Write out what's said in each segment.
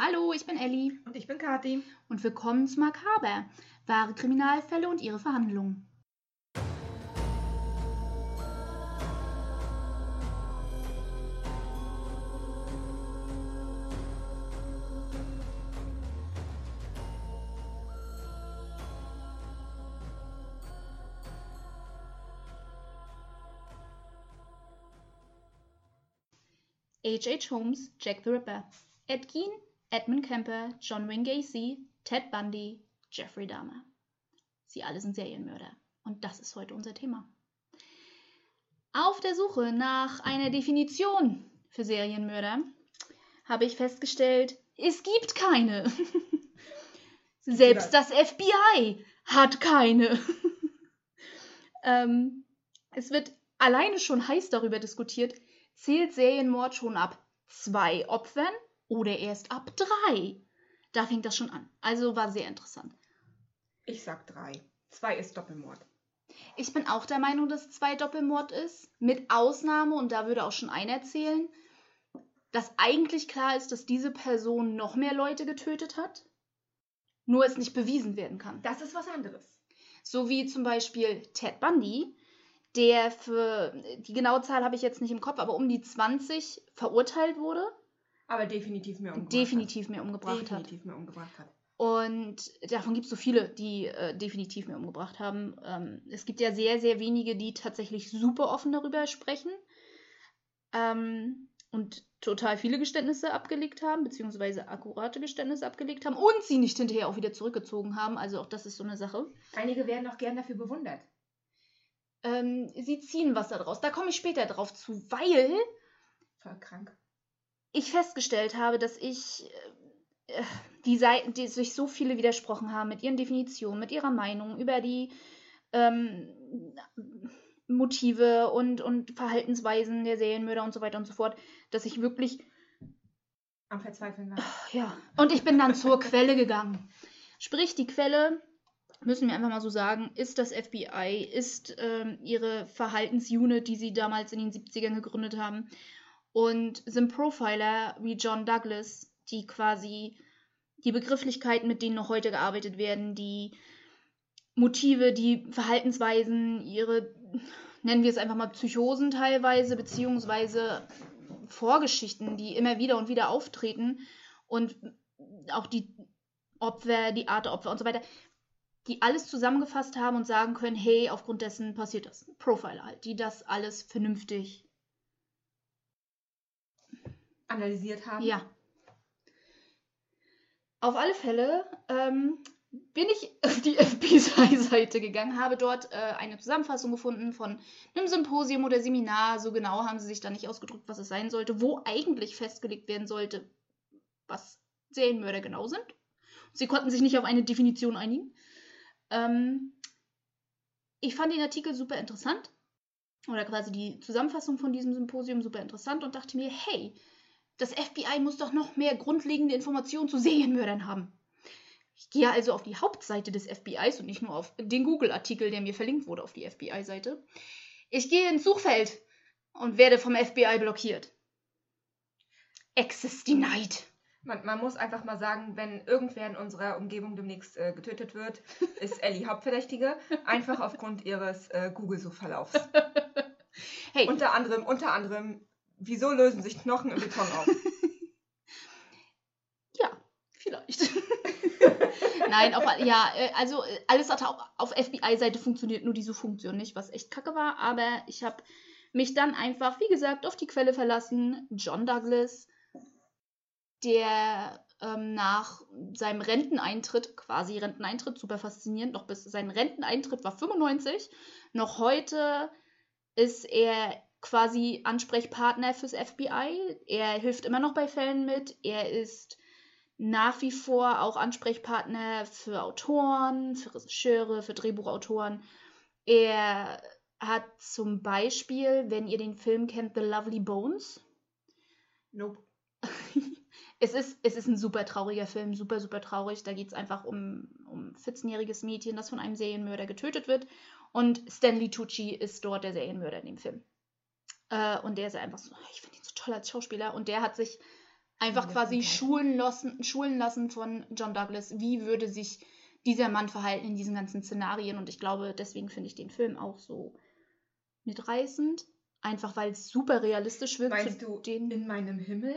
Hallo, ich bin Elli Und ich bin Kathi. und willkommen zu Makaber, wahre Kriminalfälle und ihre Verhandlungen. H.H. Holmes, Jack the Ripper, Ed Gein, Edmund Kemper, John Wayne Gacy, Ted Bundy, Jeffrey Dahmer. Sie alle sind Serienmörder. Und das ist heute unser Thema. Auf der Suche nach einer Definition für Serienmörder habe ich festgestellt, es gibt keine. Selbst das FBI hat keine. ähm, es wird alleine schon heiß darüber diskutiert, zählt Serienmord schon ab zwei Opfern oder erst ab drei? Da fängt das schon an. Also war sehr interessant. Ich sag drei. Zwei ist Doppelmord. Ich bin auch der Meinung, dass zwei Doppelmord ist. Mit Ausnahme, und da würde auch schon einer erzählen, dass eigentlich klar ist, dass diese Person noch mehr Leute getötet hat, nur es nicht bewiesen werden kann. Das ist was anderes. So wie zum Beispiel Ted Bundy, der für, die genaue Zahl habe ich jetzt nicht im Kopf, aber um die 20 verurteilt wurde, Aber definitiv mehr umgebracht definitiv mehr hat. umgebracht hat. Definitiv mehr umgebracht hat. Und davon gibt es so viele, die äh, definitiv mehr umgebracht haben. Ähm, es gibt ja sehr, sehr wenige, die tatsächlich super offen darüber sprechen ähm, und total viele Geständnisse abgelegt haben, beziehungsweise akkurate Geständnisse abgelegt haben und sie nicht hinterher auch wieder zurückgezogen haben. Also auch das ist so eine Sache. Einige werden auch gern dafür bewundert. Ähm, sie ziehen was daraus. Da komme ich später drauf zu, weil Voll krank. Ich festgestellt habe, dass ich äh, die Seiten, die sich so viele widersprochen haben mit ihren Definitionen, mit ihrer Meinung über die ähm, Motive und, und Verhaltensweisen der Serienmörder und so weiter und so fort, dass ich wirklich, Am Verzweifeln war. ja, und ich bin dann zur Quelle gegangen. Sprich, die Quelle, müssen wir einfach mal so sagen, ist das FBI, ist ähm, ihre Verhaltensunit, die sie damals in den 70ern gegründet haben und sind Profiler wie John Douglas, die quasi die Begrifflichkeiten, mit denen noch heute gearbeitet werden, die Motive, die Verhaltensweisen, ihre, nennen wir es einfach mal Psychosen teilweise, beziehungsweise Vorgeschichten, die immer wieder und wieder auftreten und auch die Opfer, die Art der Opfer und so weiter, die alles zusammengefasst haben und sagen können, hey, aufgrund dessen passiert das. Profiler halt, die das alles vernünftig Analysiert haben. Ja. Auf alle Fälle ähm, bin ich auf die FBI-Seite gegangen, habe dort äh, eine Zusammenfassung gefunden von einem Symposium oder Seminar. So genau haben sie sich da nicht ausgedrückt, was es sein sollte, wo eigentlich festgelegt werden sollte, was Serienmörder genau sind. Sie konnten sich nicht auf eine Definition einigen. Ähm, ich fand den Artikel super interessant. Oder quasi die Zusammenfassung von diesem Symposium super interessant und dachte mir, hey, das FBI muss doch noch mehr grundlegende Informationen zu Serienmördern haben. Ich gehe also auf die Hauptseite des FBIs und nicht nur auf den Google-Artikel, der mir verlinkt wurde auf die FBI-Seite. Ich gehe ins Suchfeld und werde vom FBI blockiert. Access denied. Man, man muss einfach mal sagen, wenn irgendwer in unserer Umgebung demnächst äh, getötet wird, ist Ellie Hauptverdächtige. Einfach aufgrund ihres äh, Google-Suchverlaufs. Hey, Unter anderem, unter anderem, wieso lösen sich Knochen im Beton auf? ja, vielleicht. Nein, auf, ja, äh, also äh, alles hat auch auf FBI-Seite funktioniert, nur die Suchfunktion nicht, was echt kacke war. Aber ich habe mich dann einfach, wie gesagt, auf die Quelle verlassen. John Douglas, der ähm, nach seinem Renteneintritt, quasi Renteneintritt, super faszinierend, noch bis sein Renteneintritt war 95. Noch heute ist er quasi Ansprechpartner fürs FBI. Er hilft immer noch bei Fällen mit. Er ist nach wie vor auch Ansprechpartner für Autoren, für Regisseure, für Drehbuchautoren. Er hat zum Beispiel, wenn ihr den Film kennt, The Lovely Bones. Nope. Es ist, es ist ein super trauriger Film, super, super traurig. Da geht es einfach um, um ein 14-jähriges Mädchen, das von einem Serienmörder getötet wird. Und Stanley Tucci ist dort der Serienmörder in dem Film. Äh, und der ist einfach so, ich finde ihn so toll als Schauspieler. Und der hat sich Einfach Ja, quasi schulen lassen, schulen lassen von John Douglas. Wie würde sich dieser Mann verhalten in diesen ganzen Szenarien? Und ich glaube, deswegen finde ich den Film auch so mitreißend. Einfach weil es super realistisch wirkt. Meinst zu du den, in meinem Himmel?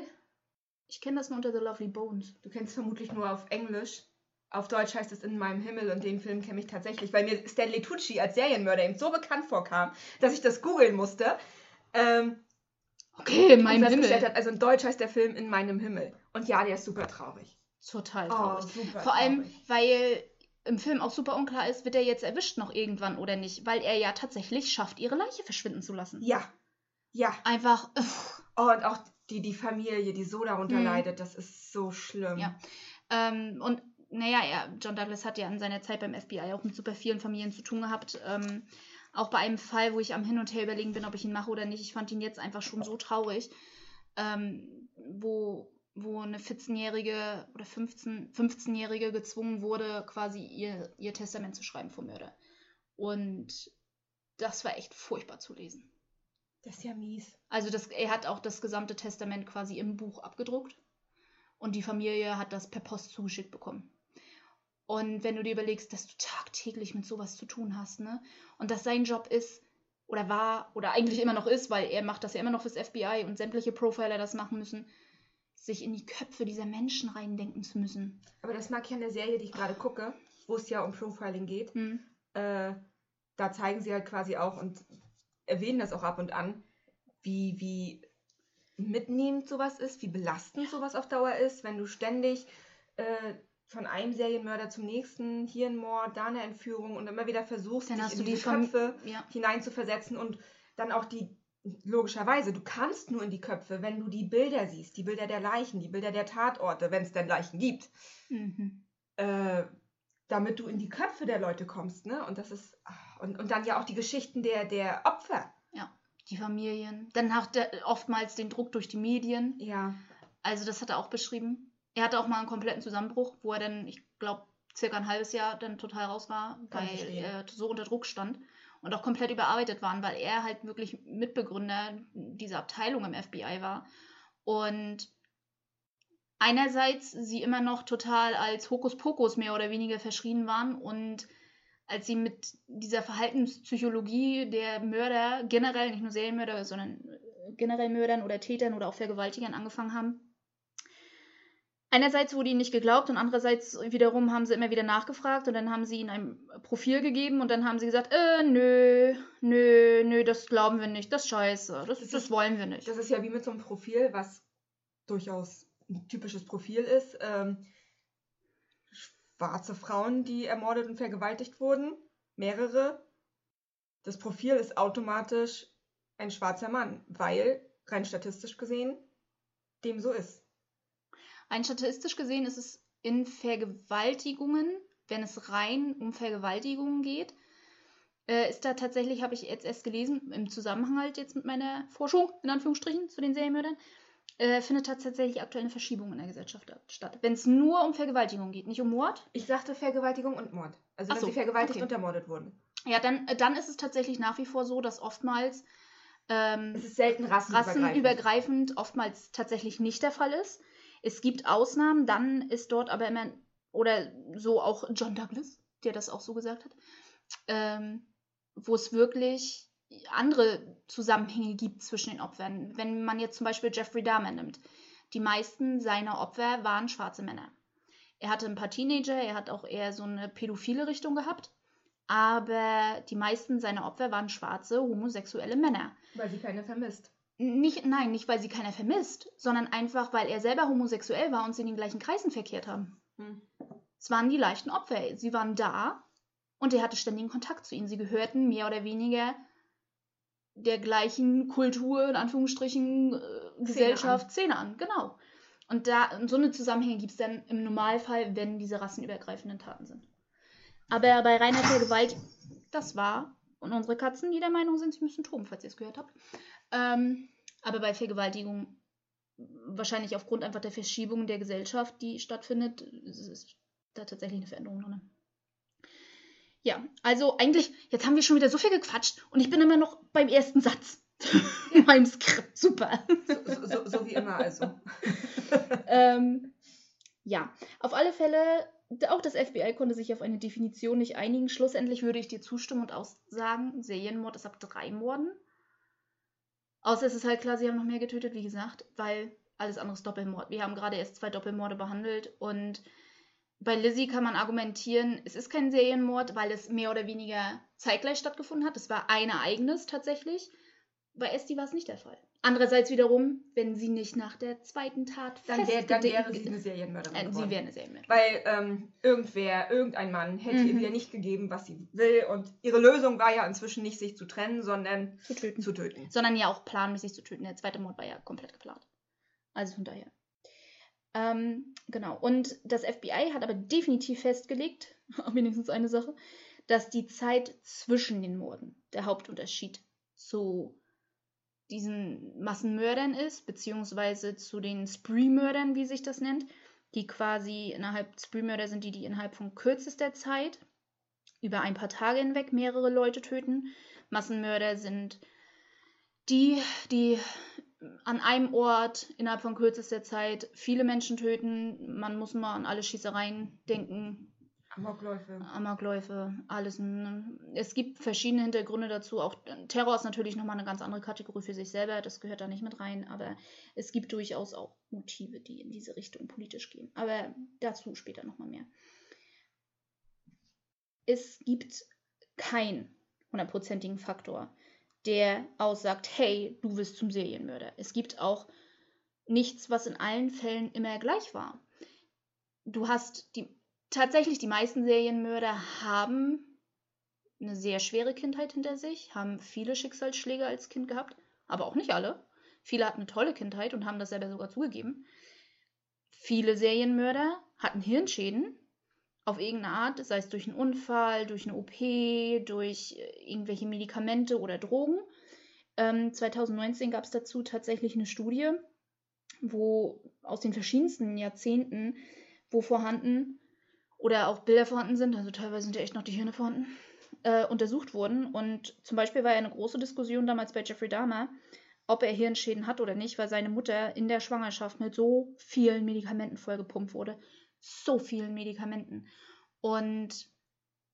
ich kenne das nur unter The Lovely Bones. Du kennst vermutlich nur auf Englisch. Auf Deutsch heißt es in meinem Himmel und den Film kenne ich tatsächlich, weil mir Stanley Tucci als Serienmörder eben so bekannt vorkam, dass ich das googeln musste. Ähm, Okay, in meinem Himmel. hat, also in Deutsch heißt der Film in meinem Himmel. Und ja, der ist super traurig. Total Oh, traurig. super Vor allem, traurig. weil im Film auch super unklar ist, wird er jetzt erwischt noch irgendwann oder nicht, weil er ja tatsächlich schafft, ihre Leiche verschwinden zu lassen. Ja. Ja. Einfach, uff, Oh, und auch die, die Familie, die so darunter Mhm. leidet, das ist so schlimm. Ja. ähm, und naja, er, John Douglas hat ja in seiner Zeit beim FBI auch mit super vielen Familien zu tun gehabt. Ähm, auch bei einem Fall, wo ich am Hin und Her überlegen bin, ob ich ihn mache oder nicht. Ich fand ihn jetzt einfach schon so traurig, ähm, wo, wo eine 14-Jährige oder 15, 15-Jährige gezwungen wurde, quasi ihr, ihr Testament zu schreiben vom Mörder. Und das war echt furchtbar zu lesen. Das ist ja mies. Also das, er hat auch das gesamte Testament quasi im Buch abgedruckt und die Familie hat das per Post zugeschickt bekommen. Und wenn du dir überlegst, dass du tagtäglich mit sowas zu tun hast, ne? Und dass sein Job ist oder war oder eigentlich immer noch ist, weil er macht das ja immer noch fürs FBI und sämtliche Profiler das machen müssen, sich in die Köpfe dieser Menschen reindenken zu müssen. Aber das mag ich an der Serie, die ich gerade gucke, wo es ja um Profiling geht. Hm. Äh, da zeigen sie halt quasi auch und erwähnen das auch ab und an, wie, wie mitnehmend sowas ist, wie belastend sowas auf Dauer ist, wenn du ständig äh, von einem Serienmörder zum nächsten, hier ein Mord, da eine Entführung und immer wieder versuchst, Dann dich in du die Köpfe Ja. hineinzuversetzen und dann auch die, logischerweise, du kannst nur in die Köpfe, wenn du die Bilder siehst, die Bilder der Leichen, die Bilder der Tatorte, wenn es denn Leichen gibt Mhm. äh, damit du in die Köpfe der Leute kommst, ne? Und das ist. ah, Und, und dann ja auch die Geschichten der, der Opfer. Die Familien. Dann hat er oftmals den Druck durch die Medien. Ja. Also das hat er auch beschrieben. Er hatte auch mal einen kompletten Zusammenbruch, wo er dann, ich glaube, circa ein halbes Jahr dann total raus war, Kann weil er so unter Druck stand und auch komplett überarbeitet waren, weil er halt wirklich Mitbegründer dieser Abteilung im FBI war. Und einerseits sie immer noch total als Hokuspokus mehr oder weniger verschrien waren und als sie mit dieser Verhaltenspsychologie der Mörder, generell nicht nur Serienmörder, sondern äh, generell Mördern oder Tätern oder auch Vergewaltigern angefangen haben, einerseits wurde ihnen nicht geglaubt und andererseits wiederum haben sie immer wieder nachgefragt und dann haben sie ihnen ein Profil gegeben und dann haben sie gesagt, äh, nö, nö, nö, das glauben wir nicht, das ist scheiße, das, Das das wollen wir nicht. Das ist ja wie mit so einem Profil, was durchaus ein typisches Profil ist. Ähm, schwarze Frauen, die ermordet und vergewaltigt wurden. Mehrere. Das Profil ist automatisch ein schwarzer Mann, weil rein statistisch gesehen dem so ist. Rein statistisch gesehen ist es in Vergewaltigungen, wenn es rein um Vergewaltigungen geht, äh, ist da tatsächlich, habe ich jetzt erst gelesen, im Zusammenhang halt jetzt mit meiner Forschung, in Anführungsstrichen, zu den Serienmördern, äh, findet tatsächlich aktuell eine Verschiebung in der Gesellschaft statt. Wenn es nur um Vergewaltigung geht, nicht um Mord, Ich sagte Vergewaltigung und Mord. Also Ach wenn so, sie vergewaltigt okay. und ermordet wurden. ja, dann, äh, dann ist es tatsächlich nach wie vor so, dass oftmals ähm, Es ist selten rassenübergreifend. rassenübergreifend oftmals tatsächlich nicht der Fall ist. Es gibt Ausnahmen, dann ist dort aber immer, oder so auch John Douglas, der das auch so gesagt hat, ähm, wo es wirklich andere Zusammenhänge gibt zwischen den Opfern. Wenn man jetzt zum Beispiel Jeffrey Dahmer nimmt, die meisten seiner Opfer waren schwarze Männer. Er hatte ein paar Teenager, er hat auch eher so eine pädophile Richtung gehabt, aber die meisten seiner Opfer waren schwarze, homosexuelle Männer. Weil sie keine vermisst. Nicht, nein, nicht weil sie keiner vermisst, sondern einfach, weil er selber homosexuell war und sie in den gleichen Kreisen verkehrt haben. Hm. Es waren die leichten Opfer. Sie waren da und er hatte ständigen Kontakt zu ihnen. Sie gehörten mehr oder weniger der gleichen Kultur, in Anführungsstrichen, äh, Gesellschaft, Szene an. Genau. Und da und so eine Zusammenhänge gibt es dann im Normalfall, wenn diese rassenübergreifenden Taten sind. Aber bei reiner Vergewaltigung, das war, und unsere Katzen, die der Meinung sind, sie müssen toben, falls ihr es gehört habt. Ähm, aber bei Vergewaltigung, wahrscheinlich aufgrund einfach der Verschiebung der Gesellschaft, die stattfindet, ist da tatsächlich eine Veränderung drin. Ja, also eigentlich, jetzt haben wir schon wieder so viel gequatscht und ich bin immer noch beim ersten Satz. in meinem Skript. Super. So, so, so wie immer also. ähm, ja, auf alle Fälle, auch das FBI konnte sich auf eine Definition nicht einigen. Schlussendlich würde ich dir zustimmen und auch sagen, Serienmord ist ab drei Morden. Außer es ist halt klar, sie haben noch mehr getötet, wie gesagt, weil alles andere ist Doppelmord. Wir haben gerade erst zwei Doppelmorde behandelt und bei Lizzie kann man argumentieren, es ist kein Serienmord, weil es mehr oder weniger zeitgleich stattgefunden hat. Es war ein Ereignis tatsächlich. Bei Esti war es nicht der Fall. Andererseits wiederum, wenn sie nicht nach der zweiten Tat Dann, wär, dann wäre sie eine Serienmörderin äh, geworden. Sie wäre eine Serienmörderin. Weil ähm, irgendwer, irgendein Mann hätte ihr Mhm. wieder nicht gegeben, was sie will. Und ihre Lösung war ja inzwischen nicht, sich zu trennen, sondern Zu töten. zu töten. Sondern ja auch planmäßig zu töten. Der zweite Mord war ja komplett geplant. Also von daher. Ähm, genau. Und das FBI hat aber definitiv festgelegt, wenigstens eine Sache, dass die Zeit zwischen den Morden der Hauptunterschied zu diesen Massenmördern ist, beziehungsweise zu den Spree-Mördern, wie sich das nennt, die quasi innerhalb Spree-Mörder sind die, die innerhalb von kürzester Zeit über ein paar Tage hinweg mehrere Leute töten. Massenmörder sind die, die an einem Ort innerhalb von kürzester Zeit viele Menschen töten. Man muss mal an alle Schießereien denken, Amokläufe. Amokläufe, alles. ne? Es gibt verschiedene Hintergründe dazu. Auch Terror ist natürlich nochmal eine ganz andere Kategorie für sich selber. Das gehört da nicht mit rein. Aber es gibt durchaus auch Motive, die in diese Richtung politisch gehen. Aber dazu später nochmal mehr. Es gibt keinen hundertprozentigen Faktor, der aussagt, hey, du wirst zum Serienmörder. Es gibt auch nichts, was in allen Fällen immer gleich war. Du hast die tatsächlich die meisten Serienmörder haben eine sehr schwere Kindheit hinter sich, haben viele Schicksalsschläge als Kind gehabt, aber auch nicht alle. Viele hatten eine tolle Kindheit und haben das selber sogar zugegeben. Viele Serienmörder hatten Hirnschäden auf irgendeine Art, sei es durch einen Unfall, durch eine OP, durch äh, irgendwelche Medikamente oder Drogen. Ähm, 2019 gab es dazu tatsächlich eine Studie, wo aus den verschiedensten Jahrzehnten, wo vorhanden oder auch Bilder vorhanden sind, also teilweise sind ja echt noch die Hirne vorhanden, äh, untersucht wurden. Und zum Beispiel war ja eine große Diskussion damals bei Jeffrey Dahmer, ob er Hirnschäden hat oder nicht, weil seine Mutter in der Schwangerschaft mit so vielen Medikamenten vollgepumpt wurde. So vielen Medikamenten. Und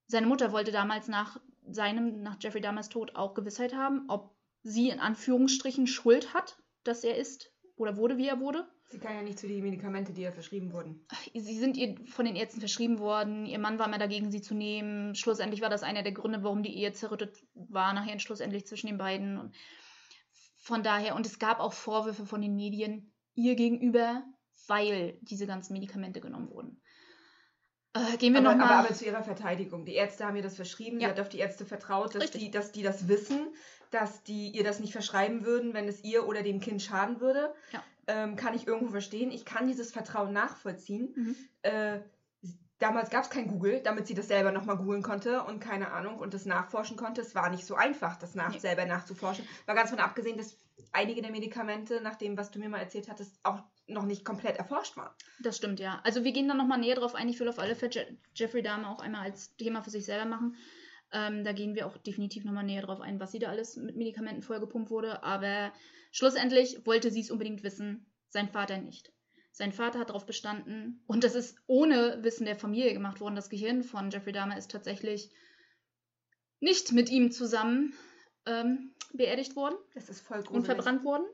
seine Mutter wollte damals nach seinem, nach Jeffrey Dahmers Tod auch Gewissheit haben, ob sie in Anführungsstrichen Schuld hat, dass er ist oder wurde, wie er wurde. Sie kann ja nicht zu die Medikamente, die ihr verschrieben wurden. Sie sind ihr von den Ärzten verschrieben worden. Ihr Mann war immer dagegen, sie zu nehmen. Schlussendlich war das einer der Gründe, warum die Ehe zerrüttet war, nachher schlussendlich zwischen den beiden. Und von daher, und es gab auch Vorwürfe von den Medien ihr gegenüber, weil diese ganzen Medikamente genommen wurden. Äh, gehen wir nochmal. aber, aber zu ihrer Verteidigung. Die Ärzte haben ihr das verschrieben. Ja. Sie hat auf die Ärzte vertraut, dass Richtig. die, dass die das wissen, dass die ihr das nicht verschreiben würden, wenn es ihr oder dem Kind schaden würde. Ja. Ähm, kann ich irgendwo verstehen. Ich kann dieses Vertrauen nachvollziehen. Mhm. Äh, damals gab es kein Google, damit sie das selber nochmal googeln konnte und keine Ahnung und das nachforschen konnte. Es war nicht so einfach, das nach, Nee. selber nachzuforschen. War ganz von abgesehen, dass einige der Medikamente, nach dem, was du mir mal erzählt hattest, auch noch nicht komplett erforscht waren. Das stimmt, ja. Also wir gehen dann nochmal näher drauf ein. Ich will auf alle Fälle Je Jeffrey Dahmer auch einmal als Thema für sich selber machen. Ähm, da gehen wir auch definitiv nochmal näher drauf ein, was sie da alles mit Medikamenten vollgepumpt wurde. Aber schlussendlich wollte sie es unbedingt wissen, sein Vater nicht. Sein Vater hat darauf bestanden, und das ist ohne Wissen der Familie gemacht worden. Das Gehirn von Jeffrey Dahmer ist tatsächlich nicht mit ihm zusammen ähm, beerdigt worden Das ist voll und gruselig. verbrannt worden.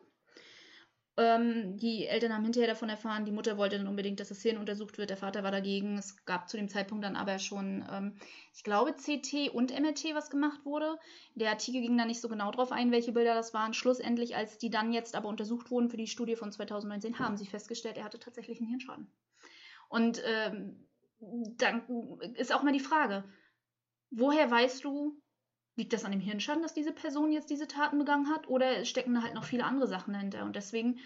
Ähm, die Eltern haben hinterher davon erfahren, die Mutter wollte dann unbedingt, dass das Hirn untersucht wird, der Vater war dagegen. Es gab zu dem Zeitpunkt dann aber schon, ähm, ich glaube, CT und MRT, was gemacht wurde. Der Artikel ging da nicht so genau drauf ein, welche Bilder das waren. Schlussendlich, als die dann jetzt aber untersucht wurden für die Studie von 2019, haben sie festgestellt, er hatte tatsächlich einen Hirnschaden. Und ähm, dann ist auch mal die Frage, woher weißt du, Liegt das an dem Hirnschaden, dass diese Person jetzt diese Taten begangen hat? Oder stecken da halt noch viele andere Sachen dahinter? Und deswegen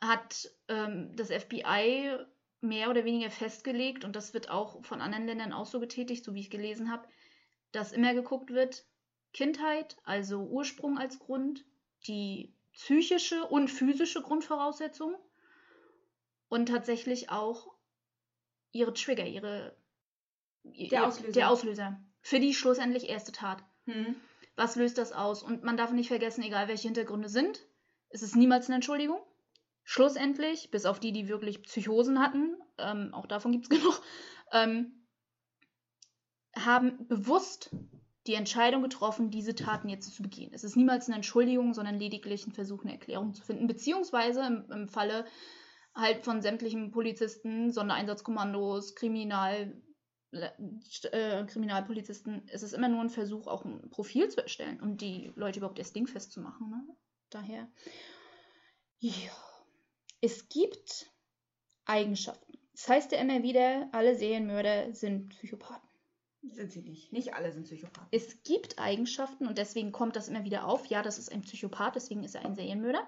hat ähm, das FBI mehr oder weniger festgelegt, und das wird auch von anderen Ländern auch so getätigt, so wie ich gelesen habe, dass immer geguckt wird, Kindheit, also Ursprung als Grund, die psychische und physische Grundvoraussetzung und tatsächlich auch ihre Trigger, ihre Der Auslöser. der Auslöser für die schlussendlich erste Tat. Hm. Was löst das aus? Und man darf nicht vergessen, egal welche Hintergründe sind, es ist niemals eine Entschuldigung. Schlussendlich, bis auf die, die wirklich Psychosen hatten, ähm, auch davon gibt es genug, ähm, haben bewusst die Entscheidung getroffen, diese Taten jetzt zu begehen. Es ist niemals eine Entschuldigung, sondern lediglich ein Versuch, eine Erklärung zu finden, beziehungsweise im, im Falle halt von sämtlichen Polizisten, Sondereinsatzkommandos, Kriminal, äh, Kriminalpolizisten, ist es immer nur ein Versuch, auch ein Profil zu erstellen, um die Leute überhaupt erst dingfest zu machen. Ne? Daher, ja. Es gibt Eigenschaften. Das heißt ja immer wieder, alle Serienmörder sind Psychopathen. Sind sie nicht. Nicht alle sind Psychopathen. Es gibt Eigenschaften und deswegen kommt das immer wieder auf. Ja, das ist ein Psychopath, deswegen ist er ein Serienmörder.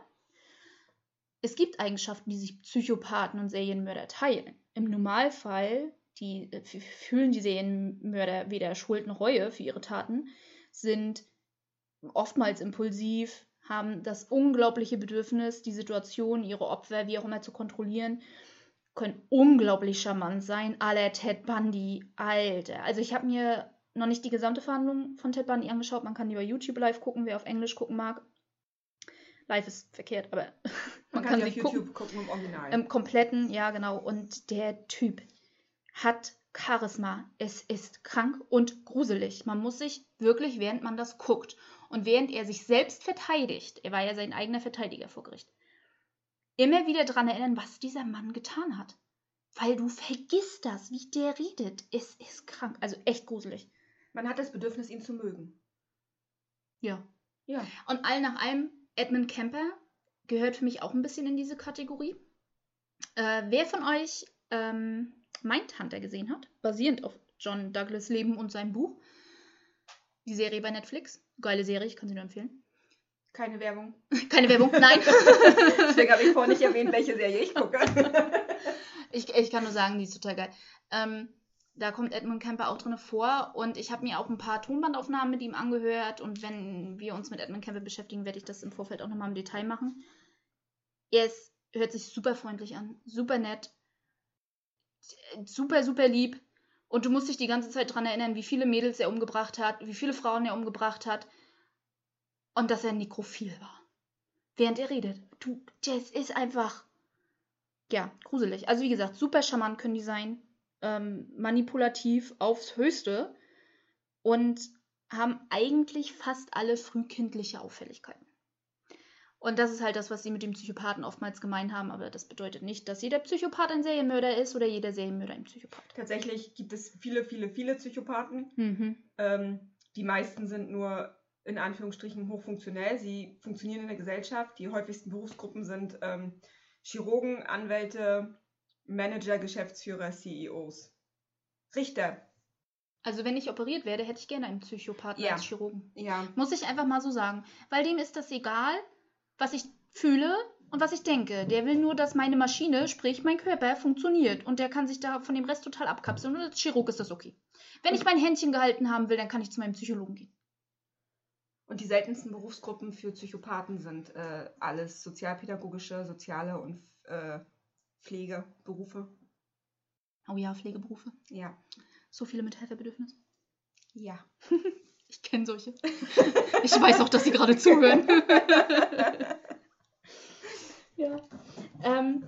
Es gibt Eigenschaften, die sich Psychopathen und Serienmörder teilen. Im Normalfall die, äh, fühlen die Serienmörder weder Schuld noch Reue für ihre Taten, sind oftmals impulsiv, haben das unglaubliche Bedürfnis, die Situation, ihre Opfer, wie auch immer, zu kontrollieren, können unglaublich charmant sein. Aller Ted Bundy, Alter. Also ich habe mir noch nicht die gesamte Verhandlung von Ted Bundy angeschaut. Man kann die bei YouTube live gucken, wer auf Englisch gucken mag. Live ist verkehrt, aber man, man kann, kann sie auf YouTube gucken, gucken im Original. Im kompletten, ja genau. Und der Typ hat Charisma. Es ist krank und gruselig. Man muss sich wirklich, während man das guckt und während er sich selbst verteidigt, er war ja sein eigener Verteidiger vor Gericht, immer wieder daran erinnern, was dieser Mann getan hat. Weil du vergisst das, wie der redet. Es ist krank. Also echt gruselig. Man hat das Bedürfnis, ihn zu mögen. Ja. Ja. Und all nach allem, Edmund Kemper gehört für mich auch ein bisschen in diese Kategorie. Äh, wer von euch ähm, Mindhunter gesehen hat, basierend auf John Douglas Leben und seinem Buch. Die Serie bei Netflix. Geile Serie, ich kann sie nur empfehlen. Keine Werbung. Keine Werbung, nein. Deswegen habe ich vorhin nicht erwähnt, welche Serie ich gucke. ich, ich kann nur sagen, die ist total geil. Ähm, da kommt Edmund Kemper auch drin vor und ich habe mir auch ein paar Tonbandaufnahmen mit ihm angehört und wenn wir uns mit Edmund Kemper beschäftigen, werde ich das im Vorfeld auch nochmal im Detail machen. Er ist, hört sich super freundlich an, super nett, super, super lieb. Und du musst dich die ganze Zeit daran erinnern, wie viele Mädels er umgebracht hat, wie viele Frauen er umgebracht hat. Und dass er nekrophil war. Während er redet. Du, das ist einfach. Ja, gruselig. Also wie gesagt, super charmant können die sein. Ähm, manipulativ aufs Höchste. Und haben eigentlich fast alle frühkindliche Auffälligkeiten. Und das ist halt das, was sie mit dem Psychopathen oftmals gemein haben, aber das bedeutet nicht, dass jeder Psychopath ein Serienmörder ist oder jeder Serienmörder ein Psychopath. Tatsächlich gibt es viele, viele, viele Psychopathen. Mhm. Ähm, die meisten sind nur in Anführungsstrichen hochfunktionell. Sie funktionieren in der Gesellschaft. Die häufigsten Berufsgruppen sind ähm, Chirurgen, Anwälte, Manager, Geschäftsführer, CEOs. Richter. Also wenn ich operiert werde, hätte ich gerne einen Psychopathen ja. als Chirurgen. Ja. Muss ich einfach mal so sagen. Weil dem ist das egal, was ich fühle und was ich denke. Der will nur, dass meine Maschine, sprich mein Körper, funktioniert. Und der kann sich da von dem Rest total abkapseln. Und als Chirurg ist das okay. Wenn ich mein Händchen gehalten haben will, dann kann ich zu meinem Psychologen gehen. Und die seltensten Berufsgruppen für Psychopathen sind äh, alles sozialpädagogische, soziale und äh, Pflegeberufe. Oh ja, Pflegeberufe. Ja. So viele mit Helferbedürfnis. Ja. Ich kenne solche. Ich weiß auch, dass sie gerade zuhören. ja. Ähm,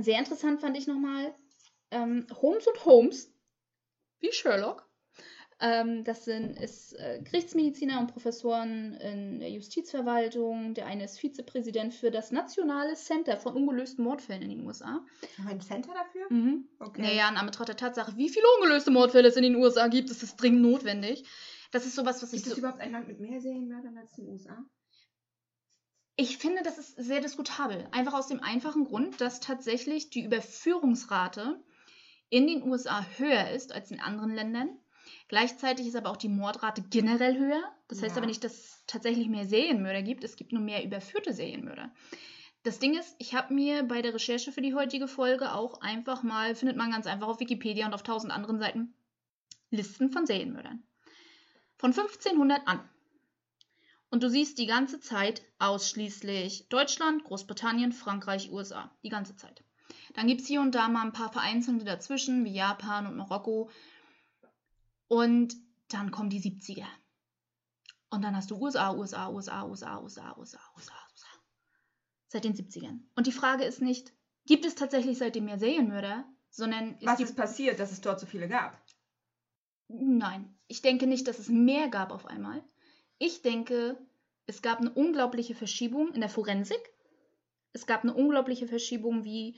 sehr interessant fand ich nochmal ähm, Holmes und Holmes, wie Sherlock. Ähm, das sind ist, äh, Gerichtsmediziner und Professoren in der Justizverwaltung. Der eine ist Vizepräsident für das Nationale Center von ungelösten Mordfällen in den USA. Ein Center dafür? Mhm. Okay. Naja, in Anbetracht der Tatsache, wie viele ungelöste Mordfälle es in den USA gibt, ist es dringend notwendig. Das ist sowas, was ich. Ist das überhaupt ein Land mit mehr Serienmördern als den USA? Ich finde, das ist sehr diskutabel. Einfach aus dem einfachen Grund, dass tatsächlich die Überführungsrate in den USA höher ist als in anderen Ländern. Gleichzeitig ist aber auch die Mordrate generell höher. Das heißt ja. aber nicht, dass es tatsächlich mehr Serienmörder gibt. Es gibt nur mehr überführte Serienmörder. Das Ding ist, ich habe mir bei der Recherche für die heutige Folge auch einfach mal, findet man ganz einfach auf Wikipedia und auf tausend anderen Seiten, Listen von Serienmördern. Von 1500 an. Und du siehst die ganze Zeit ausschließlich Deutschland, Großbritannien, Frankreich, USA. Die ganze Zeit. Dann gibt es hier und da mal ein paar vereinzelte dazwischen, wie Japan und Marokko. Und dann kommen die 70er. Und dann hast du USA, USA, USA, USA, USA, USA, USA, USA. Seit den 70ern. Und die Frage ist nicht, gibt es tatsächlich seitdem mehr Serienmörder, sondern Was die ist passiert, dass es dort so viele gab? Nein, ich denke nicht, dass es mehr gab auf einmal. Ich denke, es gab eine unglaubliche Verschiebung in der Forensik. Es gab eine unglaubliche Verschiebung, wie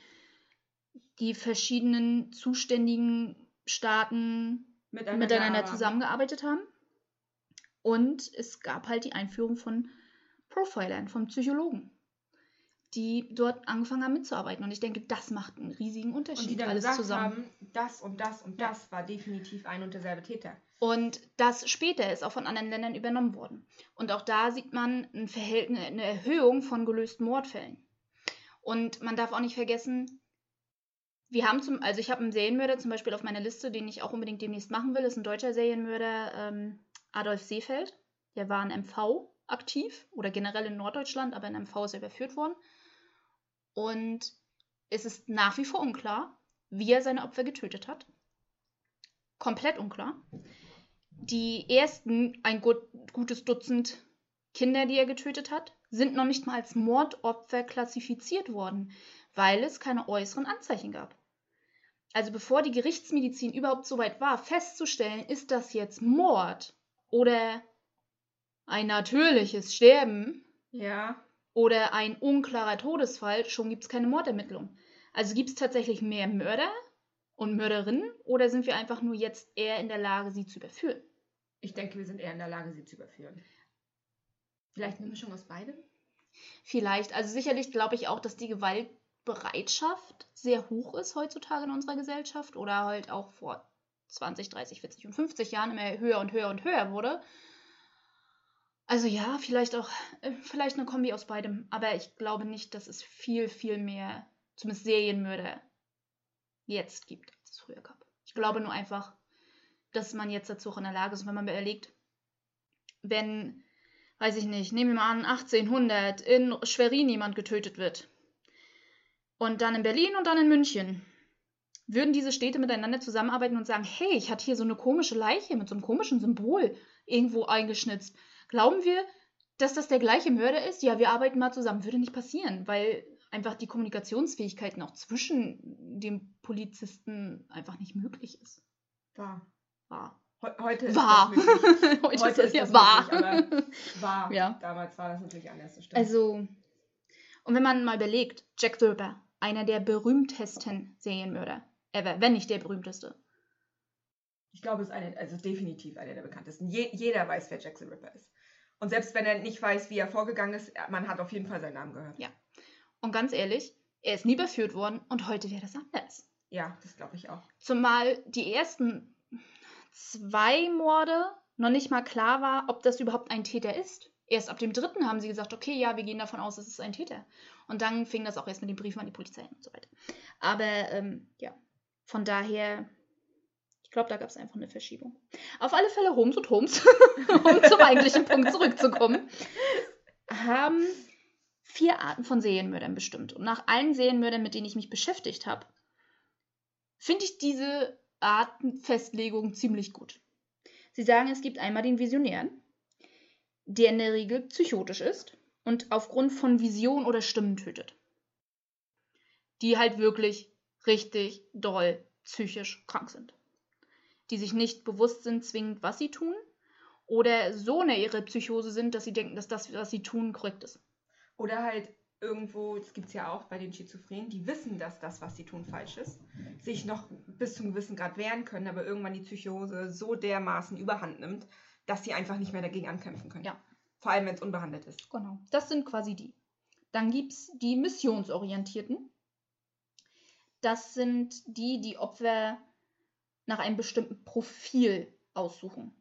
die verschiedenen zuständigen Staaten miteinander aber- zusammengearbeitet haben. Und es gab halt die Einführung von Profilern, von Psychologen, die dort angefangen haben mitzuarbeiten. Und ich denke, das macht einen riesigen Und die Unterschied, dann alles gesagt zusammen. haben, das und das und das war definitiv ein und derselbe Täter. Und das später ist auch von anderen Ländern übernommen worden. Und auch da sieht man ein Verhältnis, eine Erhöhung von gelösten Mordfällen. Und man darf auch nicht vergessen, wir haben zum, also ich habe einen Serienmörder zum Beispiel auf meiner Liste, den ich auch unbedingt demnächst machen will, ist ein deutscher Serienmörder, ähm, Adolf Seefeld. Der war in MV aktiv oder generell in Norddeutschland, aber in MV ist er überführt worden. Und es ist nach wie vor unklar, wie er seine Opfer getötet hat. Komplett unklar die ersten, ein gut, gutes Dutzend Kinder, die er getötet hat, sind noch nicht mal als Mordopfer klassifiziert worden, weil es keine äußeren Anzeichen gab. Also bevor die Gerichtsmedizin überhaupt so weit war, festzustellen, ist das jetzt Mord oder ein natürliches Sterben Ja. oder ein unklarer Todesfall, schon gibt es keine Mordermittlung. Also gibt es tatsächlich mehr Mörder und Mörderinnen oder sind wir einfach nur jetzt eher in der Lage, sie zu überführen? Ich denke, wir sind eher in der Lage, sie zu überführen. Vielleicht eine Mischung aus beidem? Vielleicht. Also sicherlich glaube ich auch, dass die Gewaltbereitschaft sehr hoch ist heutzutage in unserer Gesellschaft oder halt auch vor 20, 30, 40 und 50 Jahren immer höher und höher und höher wurde. Also ja, vielleicht auch, äh, vielleicht eine Kombi aus beidem. Aber ich glaube nicht, dass es viel, viel mehr, zumindest Serienmörder, jetzt gibt, als es früher gab. Ich glaube nur einfach, dass man jetzt dazu auch in der Lage ist, wenn man überlegt, wenn, weiß ich nicht, nehmen wir mal an, 1800 in Schwerin jemand getötet wird und dann in Berlin und dann in München, würden diese Städte miteinander zusammenarbeiten und sagen, hey, ich hatte hier so eine komische Leiche mit so einem komischen Symbol irgendwo eingeschnitzt. Glauben wir, dass das der gleiche Mörder ist? Ja, wir arbeiten mal zusammen. Würde nicht passieren, weil einfach die Kommunikationsfähigkeiten auch zwischen den Polizisten einfach nicht möglich ist. Wahr. Wahr. He- Heute ist Wahr. das möglich. Heute, Heute ist das ist ja wahr. Wahr. Ja. Damals war das natürlich anders. das. Also, und wenn man mal überlegt, Jack the Ripper, einer der berühmtesten Serienmörder ever, wenn nicht der berühmteste. Ich glaube, es ist eine, also definitiv einer der bekanntesten. Je, jeder weiß, wer Jack the Ripper ist. Und selbst wenn er nicht weiß, wie er vorgegangen ist, man hat auf jeden Fall seinen Namen gehört. Ja. Und ganz ehrlich, er ist nie überführt worden und heute wäre das anders. Ja, das glaube ich auch. Zumal die ersten zwei Morde noch nicht mal klar war, ob das überhaupt ein Täter ist. Erst ab dem dritten haben sie gesagt, okay, ja, wir gehen davon aus, es ist ein Täter. Und dann fing das auch erst mit den Briefen an die Polizei und so weiter. Aber ähm, ja, von daher, ich glaube, da gab es einfach eine Verschiebung. Auf alle Fälle Holmes und Holmes, um zum eigentlichen Punkt zurückzukommen, haben vier Arten von Serienmördern bestimmt. Und nach allen Serienmördern, mit denen ich mich beschäftigt habe, finde ich diese Artenfestlegung ziemlich gut. Sie sagen, es gibt einmal den Visionären, der in der Regel psychotisch ist und aufgrund von Vision oder Stimmen tötet. Die halt wirklich richtig doll psychisch krank sind. Die sich nicht bewusst sind, zwingend, was sie tun, oder so in ihrer Psychose sind, dass sie denken, dass das, was sie tun, korrekt ist. Oder halt irgendwo, das gibt es ja auch bei den Schizophrenen, die wissen, dass das, was sie tun, falsch ist, sich noch bis zum gewissen Grad wehren können, aber irgendwann die Psychose so dermaßen überhand nimmt, dass sie einfach nicht mehr dagegen ankämpfen können. Ja. Vor allem, wenn es unbehandelt ist. Genau, das sind quasi die. Dann gibt es die Missionsorientierten. Das sind die, die Opfer nach einem bestimmten Profil aussuchen.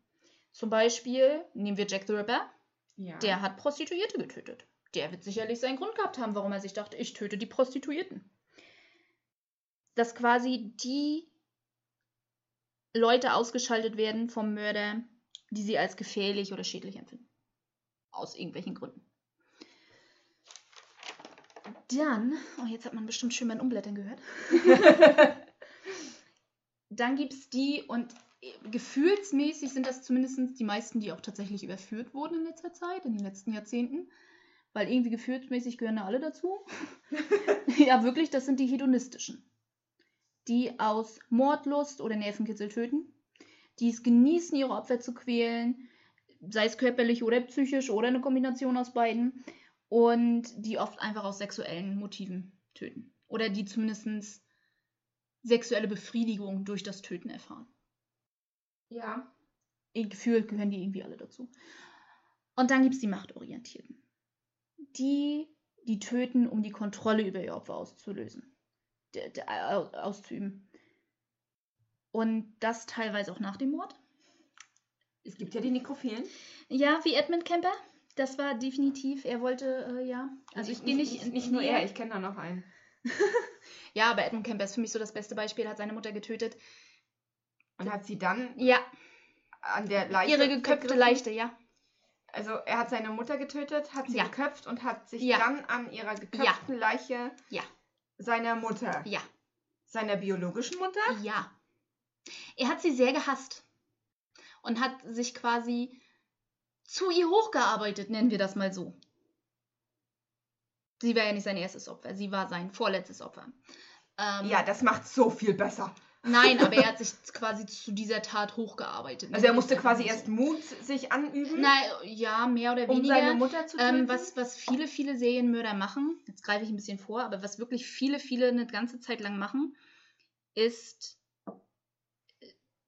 Zum Beispiel nehmen wir Jack the Ripper, Ja. der hat Prostituierte getötet. Der wird sicherlich seinen Grund gehabt haben, warum er sich dachte, ich töte die Prostituierten. Dass quasi die Leute ausgeschaltet werden vom Mörder, die sie als gefährlich oder schädlich empfinden. Aus irgendwelchen Gründen. Dann, oh, jetzt hat man bestimmt schön mein Umblättern gehört. Dann gibt es die, und gefühlsmäßig sind das zumindest die meisten, die auch tatsächlich überführt wurden in letzter Zeit, in den letzten Jahrzehnten. Weil irgendwie gefühlsmäßig gehören da alle dazu. ja, wirklich, das sind die hedonistischen. Die aus Mordlust oder Nervenkitzel töten. Die es genießen, ihre Opfer zu quälen. Sei es körperlich oder psychisch oder eine Kombination aus beiden. Und die oft einfach aus sexuellen Motiven töten. Oder die zumindest sexuelle Befriedigung durch das Töten erfahren. Ja. Gefühlt gehören die irgendwie alle dazu. Und dann gibt es die Machtorientierten. Die, die töten, um die Kontrolle über ihr Opfer auszulösen. Auszuüben. Und das teilweise auch nach dem Mord. Es gibt ja die Nekrophilen. Ja, wie Edmund Kemper. Das war definitiv, er wollte, äh, ja. Also ich, ich gehe nicht, nicht, nicht nur er, ich kenne da noch einen. ja, aber Edmund Kemper ist für mich so das beste Beispiel, hat seine Mutter getötet. Und hat sie dann ja. an der Leiche. Ihre geköpfte Leiche, ja. Also er hat seine Mutter getötet, hat sie Ja. geköpft und hat sich Ja. dann an ihrer geköpften Leiche Ja. seiner Mutter, Ja. seiner biologischen Mutter, Ja. Er hat sie sehr gehasst und hat sich quasi zu ihr hochgearbeitet, nennen wir das mal so. Sie war ja nicht sein erstes Opfer, sie war sein vorletztes Opfer. Ähm, ja, das macht so viel besser. Nein, aber er hat sich quasi zu dieser Tat hochgearbeitet. Also er wir musste quasi einfach erst Mut sich anüben, Na, ja, mehr oder um weniger. seine Mutter zu töten. Ähm, was, was viele, viele Serienmörder machen, jetzt greife ich ein bisschen vor, aber was wirklich viele, viele eine ganze Zeit lang machen, ist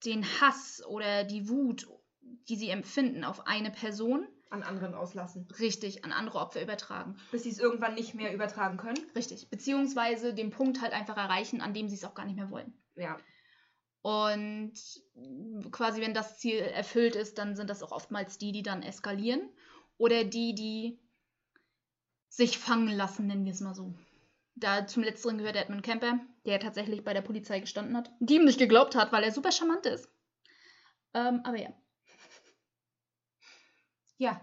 den Hass oder die Wut, die sie empfinden, auf eine Person an anderen auslassen, richtig an andere Opfer übertragen. bis sie es irgendwann nicht mehr übertragen können. Richtig. Beziehungsweise den Punkt halt einfach erreichen, an dem sie es auch gar nicht mehr wollen. Ja. Und quasi, wenn das Ziel erfüllt ist, dann sind das auch oftmals die, die dann eskalieren. Oder die, die sich fangen lassen, nennen wir es mal so. Da zum Letzteren gehört Edmund Kemper, der tatsächlich bei der Polizei gestanden hat, die ihm nicht geglaubt hat, weil er super charmant ist. Ähm, aber ja. Ja.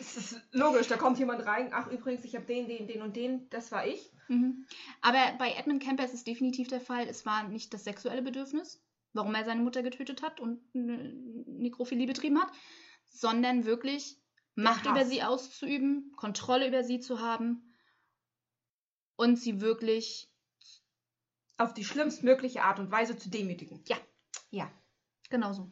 Es ist logisch, da kommt jemand rein, ach übrigens, ich habe den, den, den und den, das war ich. Mhm. Aber bei Edmund Kemper ist es definitiv der Fall, es war nicht das sexuelle Bedürfnis, warum er seine Mutter getötet hat und eine Nekrophilie betrieben hat, sondern wirklich Macht über sie auszuüben, Kontrolle über sie zu haben und sie wirklich, Auf die schlimmstmögliche Art und Weise zu demütigen. Ja. Ja. genau so.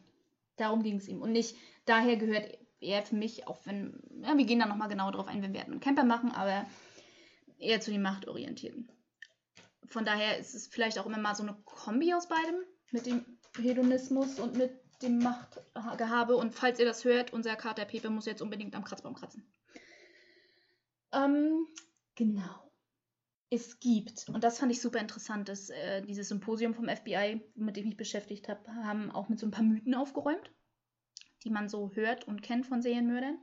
Darum ging es ihm. Und nicht, daher gehört er für mich, auch wenn, ja, wir gehen da nochmal genau drauf ein, wenn wir Edmund Kemper machen, aber eher zu den Machtorientierten. Von daher ist es vielleicht auch immer mal so eine Kombi aus beidem, mit dem Hedonismus und mit dem Machtgehabe. Und falls ihr das hört, unser Kater Pepe muss jetzt unbedingt am Kratzbaum kratzen. Ähm, genau. Es gibt, und das fand ich super interessant, dass äh, dieses Symposium vom FBI, mit dem ich mich beschäftigt habe, haben auch mit so ein paar Mythen aufgeräumt, die man so hört und kennt von Serienmördern.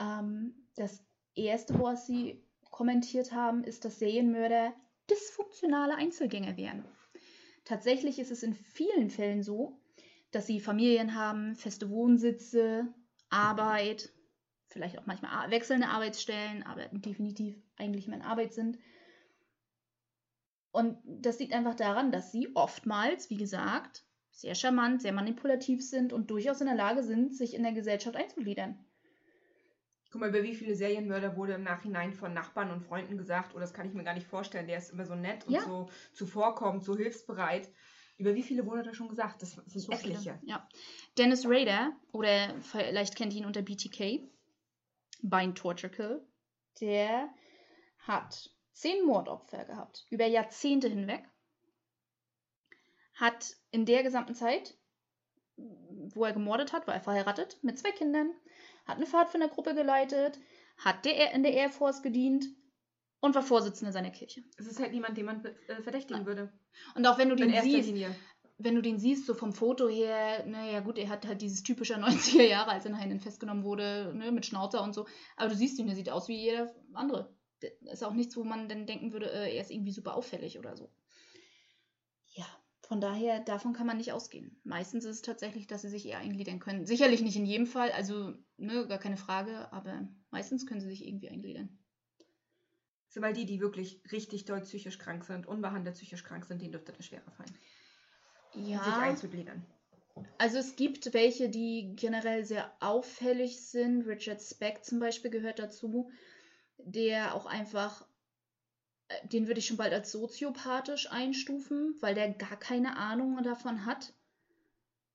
Ähm, das erste, was sie kommentiert haben, ist, dass Serienmörder dysfunktionale Einzelgänger wären. Tatsächlich ist es in vielen Fällen so, dass sie Familien haben, feste Wohnsitze, Arbeit, vielleicht auch manchmal wechselnde Arbeitsstellen, aber definitiv eigentlich immer in Arbeit sind. Und das liegt einfach daran, dass sie oftmals, wie gesagt, sehr charmant, sehr manipulativ sind und durchaus in der Lage sind, sich in der Gesellschaft einzugliedern. Guck mal, über wie viele Serienmörder wurde im Nachhinein von Nachbarn und Freunden gesagt, oh, das kann ich mir gar nicht vorstellen, der ist immer so nett und Ja. so zuvorkommend, so hilfsbereit. Über wie viele wurde da schon gesagt? Das sind So etliche. viele, Ja. Dennis Rader, oder vielleicht kennt ihr ihn unter BTK, Bind Torture Kill, der hat zehn Mordopfer gehabt, über Jahrzehnte hinweg. Hat in der gesamten Zeit, wo er gemordet hat, war er verheiratet mit zwei Kindern, hat eine Pfadfindergruppe geleitet, hat der, in der Air Force gedient und war Vorsitzender seiner Kirche. Es ist halt niemand, den man äh, verdächtigen würde. Und auch wenn du In den siehst, Linie. wenn du den siehst, so vom Foto her, naja gut, er hat halt dieses typische 90er Jahre, als er nachher dann festgenommen wurde, ne, mit Schnauzer und so. Aber du siehst ihn, der sieht aus wie jeder andere. Das ist auch nichts, wo man dann denken würde, äh, er ist irgendwie super auffällig oder so. Von daher, davon kann man nicht ausgehen. Meistens ist es tatsächlich, dass sie sich eher eingliedern können. Sicherlich nicht in jedem Fall, also, ne, gar keine Frage, aber meistens können sie sich irgendwie eingliedern. So, weil die, die wirklich richtig doll psychisch krank sind, unbehandelt psychisch krank sind, denen dürfte das schwerer fallen, sich Ja, einzugliedern. Also es gibt welche, die generell sehr auffällig sind. Richard Speck zum Beispiel gehört dazu, der auch einfach, den würde ich schon bald als soziopathisch einstufen, weil der gar keine Ahnung davon hat,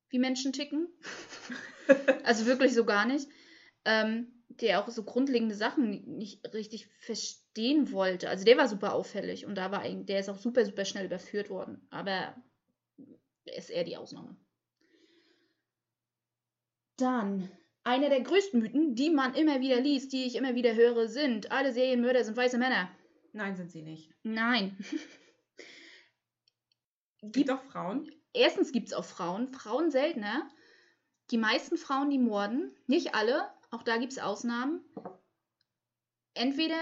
wie Menschen ticken. also wirklich so gar nicht. Ähm, der auch so grundlegende Sachen nicht richtig verstehen wollte. Also der war super auffällig und da war der ist auch super, super schnell überführt worden. Aber er ist eher die Ausnahme. Dann, einer der größten Mythen, die man immer wieder liest, die ich immer wieder höre, sind, alle Serienmörder sind weiße Männer. Nein, sind sie nicht. Nein. Gibt auch Frauen? Erstens gibt es auch Frauen, Frauen seltener. Die meisten Frauen, die morden, nicht alle, auch da gibt es Ausnahmen. Entweder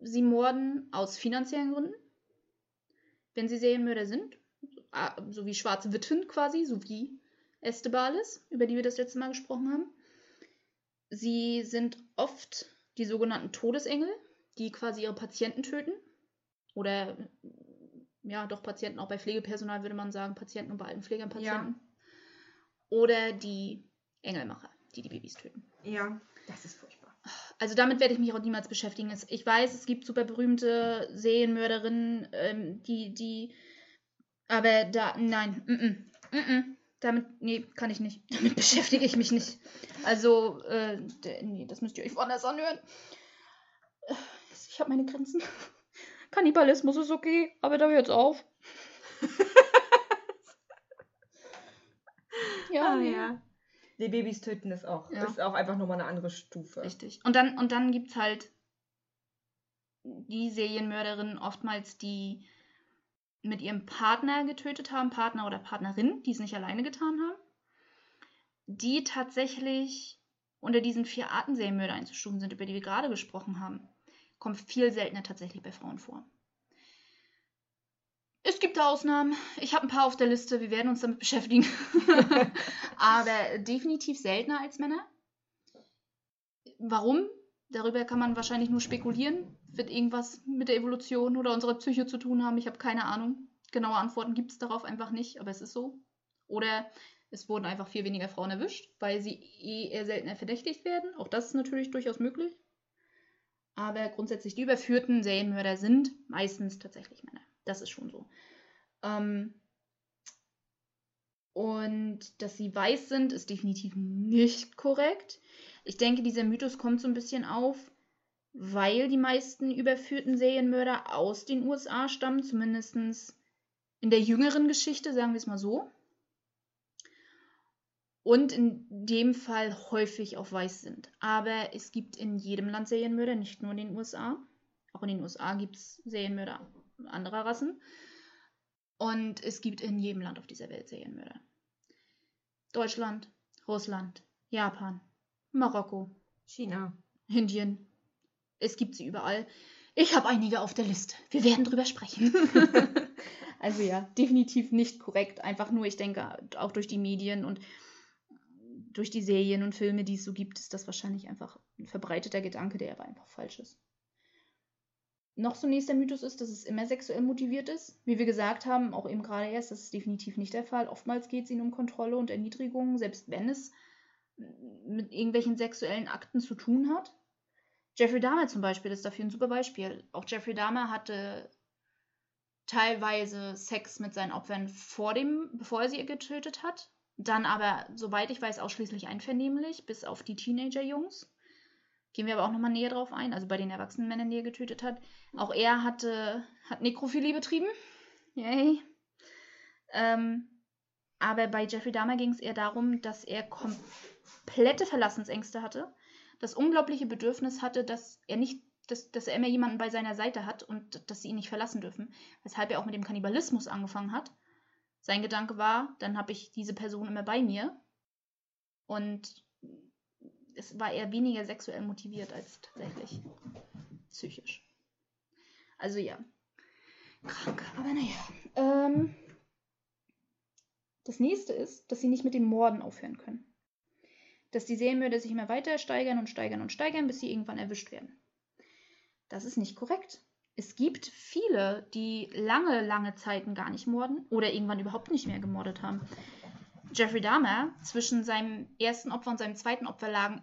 sie morden aus finanziellen Gründen, wenn sie Serienmörder sind, so wie schwarze Witwen quasi, so wie Estebalis, über die wir das letzte Mal gesprochen haben. Sie sind oft die sogenannten Todesengel, die quasi ihre Patienten töten. Oder ja, doch Patienten, auch bei Pflegepersonal würde man sagen, Patienten und bei Altenpflegern Patienten. Ja. Oder die Engelmacher, die die Babys töten. Ja, das ist furchtbar. Also damit werde ich mich auch niemals beschäftigen. Ich weiß, es gibt super berühmte Serienmörderinnen, ähm, die, die, aber da, nein, mm, mm, mm, damit, nee, kann ich nicht. Damit beschäftige ich mich nicht. Also, äh, nee, das müsst ihr euch woanders anhören. Ich habe meine Grenzen. Kannibalismus ist okay, aber da hört's auf. ja, ah, ja. Die Babys töten ist auch. Ja. Ist auch einfach nochmal eine andere Stufe. Richtig. Und dann, und dann gibt es halt die Serienmörderinnen oftmals, die mit ihrem Partner getötet haben, Partner oder Partnerin, die es nicht alleine getan haben, die tatsächlich unter diesen vier Arten Serienmörder einzustufen sind, über die wir gerade gesprochen haben, kommt viel seltener tatsächlich bei Frauen vor. Es gibt Ausnahmen. Ich habe ein paar auf der Liste. Wir werden uns damit beschäftigen. Aber definitiv seltener als Männer. Warum? Darüber kann man wahrscheinlich nur spekulieren. Wird irgendwas mit der Evolution oder unserer Psyche zu tun haben? Ich habe keine Ahnung. Genaue Antworten gibt es darauf einfach nicht, aber es ist so. Oder es wurden einfach viel weniger Frauen erwischt, weil sie eh eher seltener verdächtigt werden. Auch das ist natürlich durchaus möglich. Aber grundsätzlich die überführten Serienmörder sind meistens tatsächlich Männer. Das ist schon so. Ähm, und dass sie weiß sind, ist definitiv nicht korrekt. Ich denke, dieser Mythos kommt so ein bisschen auf, weil die meisten überführten Serienmörder aus den USA stammen, zumindest in der jüngeren Geschichte, sagen wir es mal so. Und in dem Fall häufig auch weiß sind. Aber es gibt in jedem Land Serienmörder, nicht nur in den USA. Auch in den USA gibt es Serienmörder anderer Rassen. Und es gibt in jedem Land auf dieser Welt Serienmörder. Deutschland, Russland, Japan, Marokko, China, Indien. Es gibt sie überall. Ich habe einige auf der Liste. Wir werden drüber sprechen. also ja, definitiv nicht korrekt. Einfach nur, ich denke, auch durch die Medien und durch die Serien und Filme, die es so gibt, ist das wahrscheinlich einfach ein verbreiteter Gedanke, der aber einfach falsch ist noch so ein nächster Mythos ist, dass es immer sexuell motiviert ist. Wie wir gesagt haben, auch eben gerade erst, das ist definitiv nicht der Fall. Oftmals geht es ihnen um Kontrolle und Erniedrigung, selbst wenn es mit irgendwelchen sexuellen Akten zu tun hat. Jeffrey Dahmer zum Beispiel ist dafür ein super Beispiel. Auch Jeffrey Dahmer hatte teilweise Sex mit seinen Opfern vor dem, bevor er sie getötet hat. Dann aber, soweit ich weiß, ausschließlich einvernehmlich, bis auf die Teenager-Jungs. Gehen wir aber auch nochmal näher drauf ein, also bei den erwachsenen Männern, die er getötet hat. Auch er hatte, hat Nekrophilie betrieben. Yay. Ähm, aber bei Jeffrey Dahmer ging es eher darum, dass er komplette Verlassensängste hatte, das unglaubliche Bedürfnis hatte, dass er nicht, dass, dass er immer jemanden bei seiner Seite hat und dass sie ihn nicht verlassen dürfen. Weshalb er auch mit dem Kannibalismus angefangen hat. Sein Gedanke war, dann habe ich diese Person immer bei mir. Und es war eher weniger sexuell motiviert als tatsächlich psychisch. Also ja. Krank, aber naja. Ähm, das nächste ist, dass sie nicht mit dem Morden aufhören können. Dass die Serienmörder sich immer weiter steigern und steigern und steigern, bis sie irgendwann erwischt werden. Das ist nicht korrekt. Es gibt viele, die lange, lange Zeiten gar nicht morden oder irgendwann überhaupt nicht mehr gemordet haben. Jeffrey Dahmer, zwischen seinem ersten Opfer und seinem zweiten Opfer lagen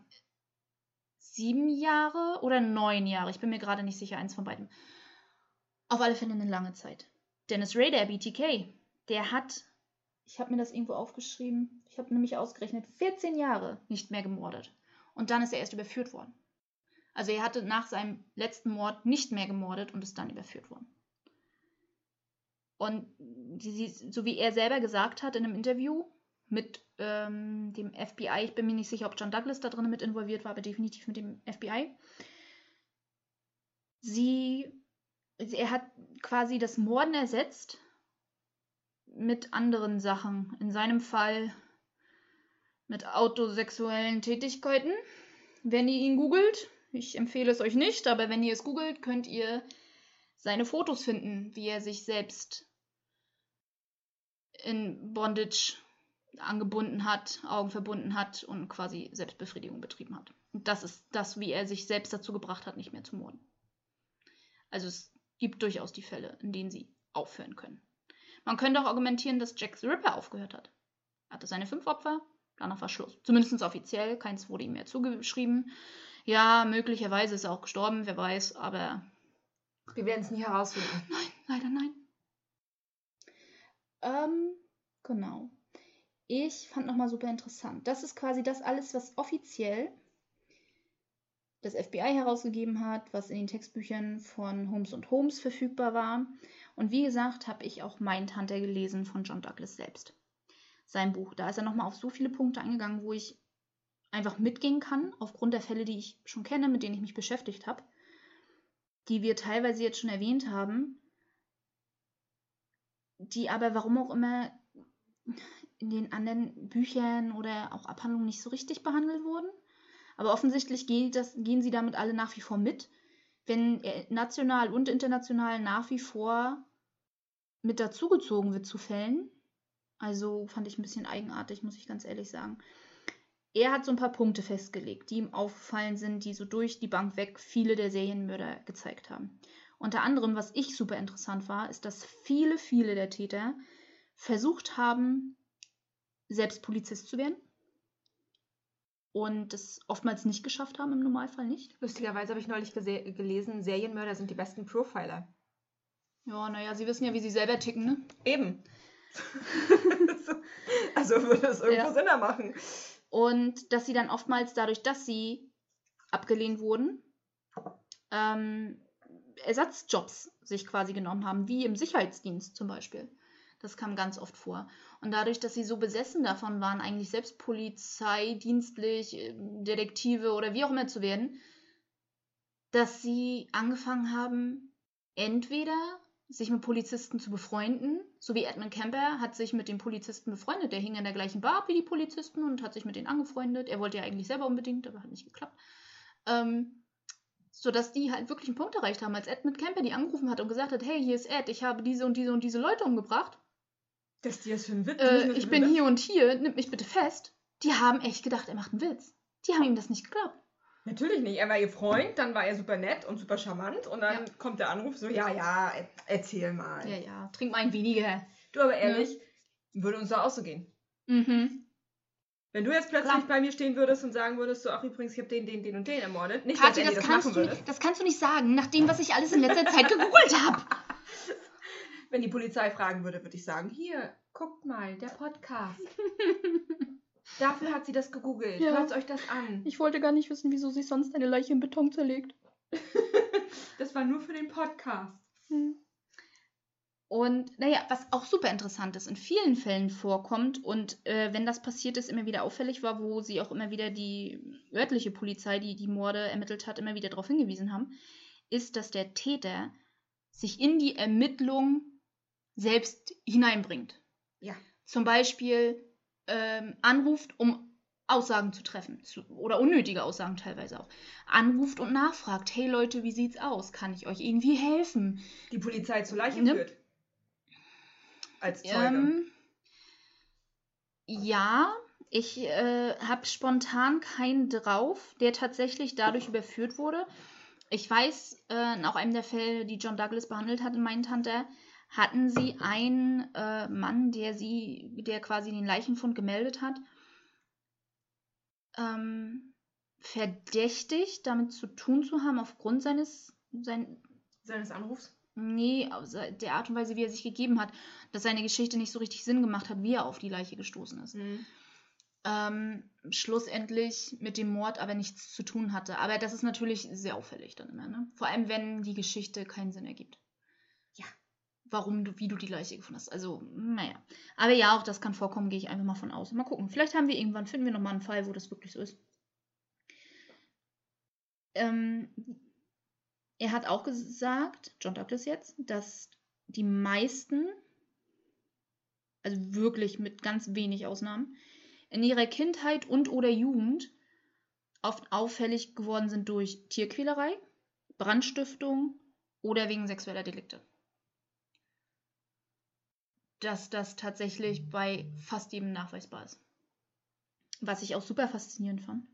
sieben Jahre oder neun Jahre. Ich bin mir gerade nicht sicher, eins von beiden. Auf alle Fälle eine lange Zeit. Dennis Rader, BTK, der hat, ich habe mir das irgendwo aufgeschrieben, ich habe nämlich ausgerechnet, 14 Jahre nicht mehr gemordet. Und dann ist er erst überführt worden. Also er hatte nach seinem letzten Mord nicht mehr gemordet und ist dann überführt worden. Und die, so wie er selber gesagt hat in einem Interview mit ähm, dem FBI, ich bin mir nicht sicher, ob John Douglas da drin mit involviert war, aber definitiv mit dem FBI. Sie, er hat quasi das Morden ersetzt mit anderen Sachen. In seinem Fall mit autosexuellen Tätigkeiten. Wenn ihr ihn googelt, ich empfehle es euch nicht, aber wenn ihr es googelt, könnt ihr seine Fotos finden, wie er sich selbst in Bondage angebunden hat, Augen verbunden hat und quasi Selbstbefriedigung betrieben hat. Und das ist das, wie er sich selbst dazu gebracht hat, nicht mehr zu morden. Also es gibt durchaus die Fälle, in denen sie aufhören können. Man könnte auch argumentieren, dass Jack the Ripper aufgehört hat. Er hatte seine fünf Opfer, danach war Schluss. Zumindest offiziell, keins wurde ihm mehr zugeschrieben. Ja, möglicherweise ist er auch gestorben, wer weiß, aber. Wir werden es nie herausfinden. Nein, leider nein. Ähm, genau. Ich fand nochmal super interessant. Das ist quasi das alles, was offiziell das FBI herausgegeben hat, was in den Textbüchern von Holmes und Holmes verfügbar war. Und wie gesagt, habe ich auch Mindhunter gelesen von John Douglas selbst. Sein Buch. Da ist er nochmal auf so viele Punkte eingegangen, wo ich einfach mitgehen kann, aufgrund der Fälle, die ich schon kenne, mit denen ich mich beschäftigt habe, die wir teilweise jetzt schon erwähnt haben, die aber warum auch immer in den anderen Büchern oder auch Abhandlungen nicht so richtig behandelt wurden. Aber offensichtlich das, gehen sie damit alle nach wie vor mit, wenn national und international nach wie vor mit dazugezogen wird zu Fällen. Also fand ich ein bisschen eigenartig, muss ich ganz ehrlich sagen. Er hat so ein paar Punkte festgelegt, die ihm aufgefallen sind, die so durch die Bank weg viele der Serienmörder gezeigt haben. Unter anderem, was ich super interessant war, ist, dass viele, viele der Täter versucht haben, selbst Polizist zu werden. Und es oftmals nicht geschafft haben, im Normalfall nicht. Lustigerweise habe ich neulich gelesen, Serienmörder sind die besten Profiler. Ja, naja, sie wissen ja, wie sie selber ticken, ne? Eben. also würde es irgendwo ja. Sinn machen. Und dass sie dann oftmals dadurch, dass sie abgelehnt wurden, ähm, Ersatzjobs sich quasi genommen haben, wie im Sicherheitsdienst zum Beispiel. Das kam ganz oft vor. Und dadurch, dass sie so besessen davon waren, eigentlich selbst Polizei, dienstlich, äh, Detektive oder wie auch immer zu werden, dass sie angefangen haben, entweder sich mit Polizisten zu befreunden, so wie Edmund Kemper hat sich mit den Polizisten befreundet. Der hing in der gleichen Bar wie die Polizisten und hat sich mit denen angefreundet. Er wollte ja eigentlich selber unbedingt, aber hat nicht geklappt. Ähm, sodass die halt wirklich einen Punkt erreicht haben, als Ed mit Camper die angerufen hat und gesagt hat, hey, hier ist Ed, ich habe diese und diese und diese Leute umgebracht. Das ist dir für ein Witz? Äh, ich bin hier und hier, nimm mich bitte fest. Die haben echt gedacht, er macht einen Witz. Die haben ihm das nicht geglaubt. Natürlich nicht. Er war ihr Freund, dann war er super nett und super charmant und dann ja. kommt der Anruf so, ja, ja, erzähl mal. Ja, ja, trink mal ein weniger. Du, aber ehrlich, ja. würde uns da auch so gehen. Mhm. Wenn du jetzt plötzlich Klar. bei mir stehen würdest und sagen würdest, so, ach übrigens, ich habe den, den, den und den ermordet. Nicht, Kathi, dass das, das kannst machen du, würdest. Das kannst du nicht sagen, nach dem, was ich alles in letzter Zeit gegoogelt habe. Wenn die Polizei fragen würde, würde ich sagen, hier, guckt mal, der Podcast. Dafür hat sie das gegoogelt. Ja. Hört euch das an. Ich wollte gar nicht wissen, wieso sie sonst eine Leiche in Beton zerlegt. das war nur für den Podcast. Hm. Und naja, was auch super interessant ist, in vielen Fällen vorkommt und äh, wenn das passiert ist, immer wieder auffällig war, wo sie auch immer wieder die örtliche Polizei, die die Morde ermittelt hat, immer wieder darauf hingewiesen haben, ist, dass der Täter sich in die Ermittlung selbst hineinbringt. Ja. Zum Beispiel ähm, anruft, um Aussagen zu treffen zu, oder unnötige Aussagen teilweise auch. Anruft und nachfragt, hey Leute, wie sieht's aus? Kann ich euch irgendwie helfen? Die Polizei zur Leiche ne? führt als Zeuge? Ähm, ja, ich äh, habe spontan keinen drauf, der tatsächlich dadurch überführt wurde. Ich weiß, äh, in auch einem der Fälle, die John Douglas behandelt hat in meinen Tante, hatten sie einen äh, Mann, der sie, der quasi den Leichenfund gemeldet hat, ähm, verdächtigt, damit zu tun zu haben, aufgrund seines, sein, Seines Anrufs? nee, aus der Art und Weise, wie er sich gegeben hat, dass seine Geschichte nicht so richtig Sinn gemacht hat, wie er auf die Leiche gestoßen ist. Mhm. Ähm, schlussendlich mit dem Mord aber nichts zu tun hatte. Aber das ist natürlich sehr auffällig dann immer, ne? Vor allem, wenn die Geschichte keinen Sinn ergibt. Warum du, wie du die Leiche gefunden hast. Also, naja. Aber ja, auch das kann vorkommen, gehe ich einfach mal von aus. Mal gucken. Vielleicht haben wir irgendwann, finden wir nochmal einen Fall, wo das wirklich so ist. Ähm, er hat auch gesagt, John Douglas jetzt, dass die meisten, also wirklich mit ganz wenig Ausnahmen, in ihrer Kindheit und oder Jugend oft auffällig geworden sind durch Tierquälerei, Brandstiftung oder wegen sexueller Delikte. Dass das tatsächlich bei fast jedem nachweisbar ist. Was ich auch super faszinierend fand.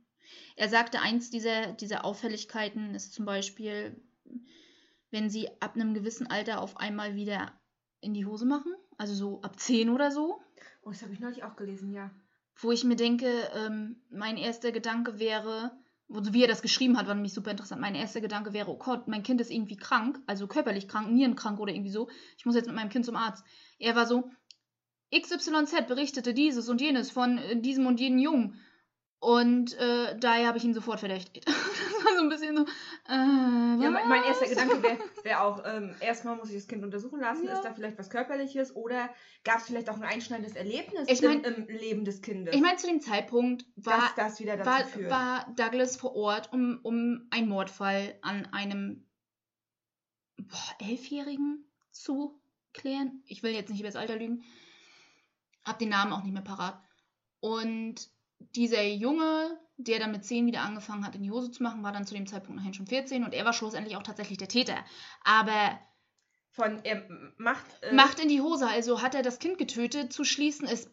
Er sagte, eins dieser, dieser Auffälligkeiten ist zum Beispiel, wenn sie ab einem gewissen Alter auf einmal wieder in die Hose machen, also so ab 10 oder so, Oh, das habe ich neulich auch gelesen, ja. wo ich mir denke, ähm, mein erster Gedanke wäre, wie er das geschrieben hat, war nämlich super interessant. Mein erster Gedanke wäre, oh Gott, mein Kind ist irgendwie krank, also körperlich krank, nierenkrank oder irgendwie so. Ich muss jetzt mit meinem Kind zum Arzt. Er war so, XYZ berichtete dieses und jenes von äh, diesem und jenen Jungen. Und äh, daher habe ich ihn sofort verdächtigt. das war so ein bisschen so. Äh, Ja, mein, mein erster Gedanke wäre wär auch, ähm, erstmal muss ich das Kind untersuchen lassen, Ja. ist da vielleicht was Körperliches oder gab es vielleicht auch ein einschneidendes Erlebnis Ich mein- im, im Leben des Kindes, Ich meine, zu dem Zeitpunkt war, das war, war Douglas vor Ort, um, um einen Mordfall an einem boah, Elfjährigen zu klären. Ich will jetzt nicht über das Alter lügen. Hab den Namen auch nicht mehr parat. Und dieser Junge, der dann mit 10 wieder angefangen hat, in die Hose zu machen, war dann zu dem Zeitpunkt nachher schon 14 und er war schlussendlich auch tatsächlich der Täter. Aber Von, er macht, äh, macht in die Hose, also hat er das Kind getötet, zu schließen ist.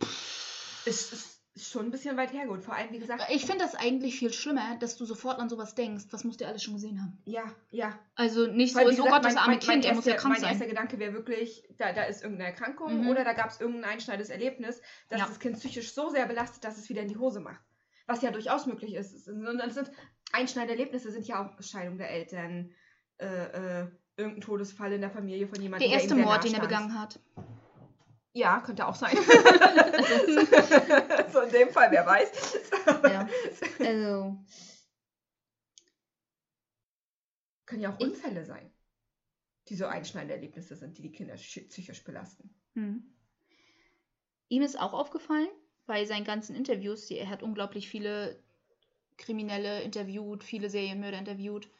ist, ist, ist schon ein bisschen weit hergeholt. Vor allem, wie gesagt, Ich finde das eigentlich viel schlimmer, dass du sofort an sowas denkst. Was musst du alles schon gesehen haben? ja, ja. Also nicht so, Weil, wie ist, oh gesagt, Gott, das mein- arme mein- Kind, mein der muss ja erster- krank Mein sein. erster Gedanke wäre wirklich, da, da ist irgendeine Erkrankung Mhm. oder da gab es irgendein einschneidendes Erlebnis, dass Ja. das Kind psychisch so sehr belastet, dass es wieder in die Hose macht. Was ja durchaus möglich ist. Es sind, es sind einschneidende Erlebnisse sind ja auch Scheidung der Eltern, äh, äh, irgendein Todesfall in der Familie von jemandem. Der erste sehr Mord, den er begangen hat. Ja, könnte auch sein. so in dem Fall, wer weiß. Ja. Also, Können ja auch Ich- Unfälle sein, die so einschneidende Erlebnisse sind, die die Kinder psychisch belasten. hm. ihm ist auch aufgefallen, bei seinen ganzen Interviews, die, er hat unglaublich viele Kriminelle interviewt, viele Serienmörder interviewt,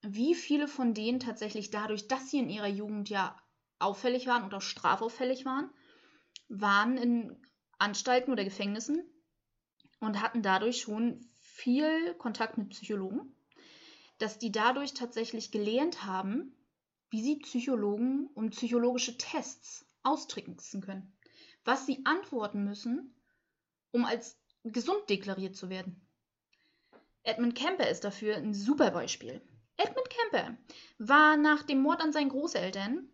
wie viele von denen tatsächlich dadurch, dass sie in ihrer Jugend ja auffällig waren und auch strafauffällig waren, waren in Anstalten oder Gefängnissen und hatten dadurch schon viel Kontakt mit Psychologen, dass die dadurch tatsächlich gelernt haben, wie sie Psychologen und psychologische Tests austricksen können. Was sie antworten müssen, um als gesund deklariert zu werden. Edmund Kemper ist dafür ein super Beispiel. Edmund Kemper war nach dem Mord an seinen Großeltern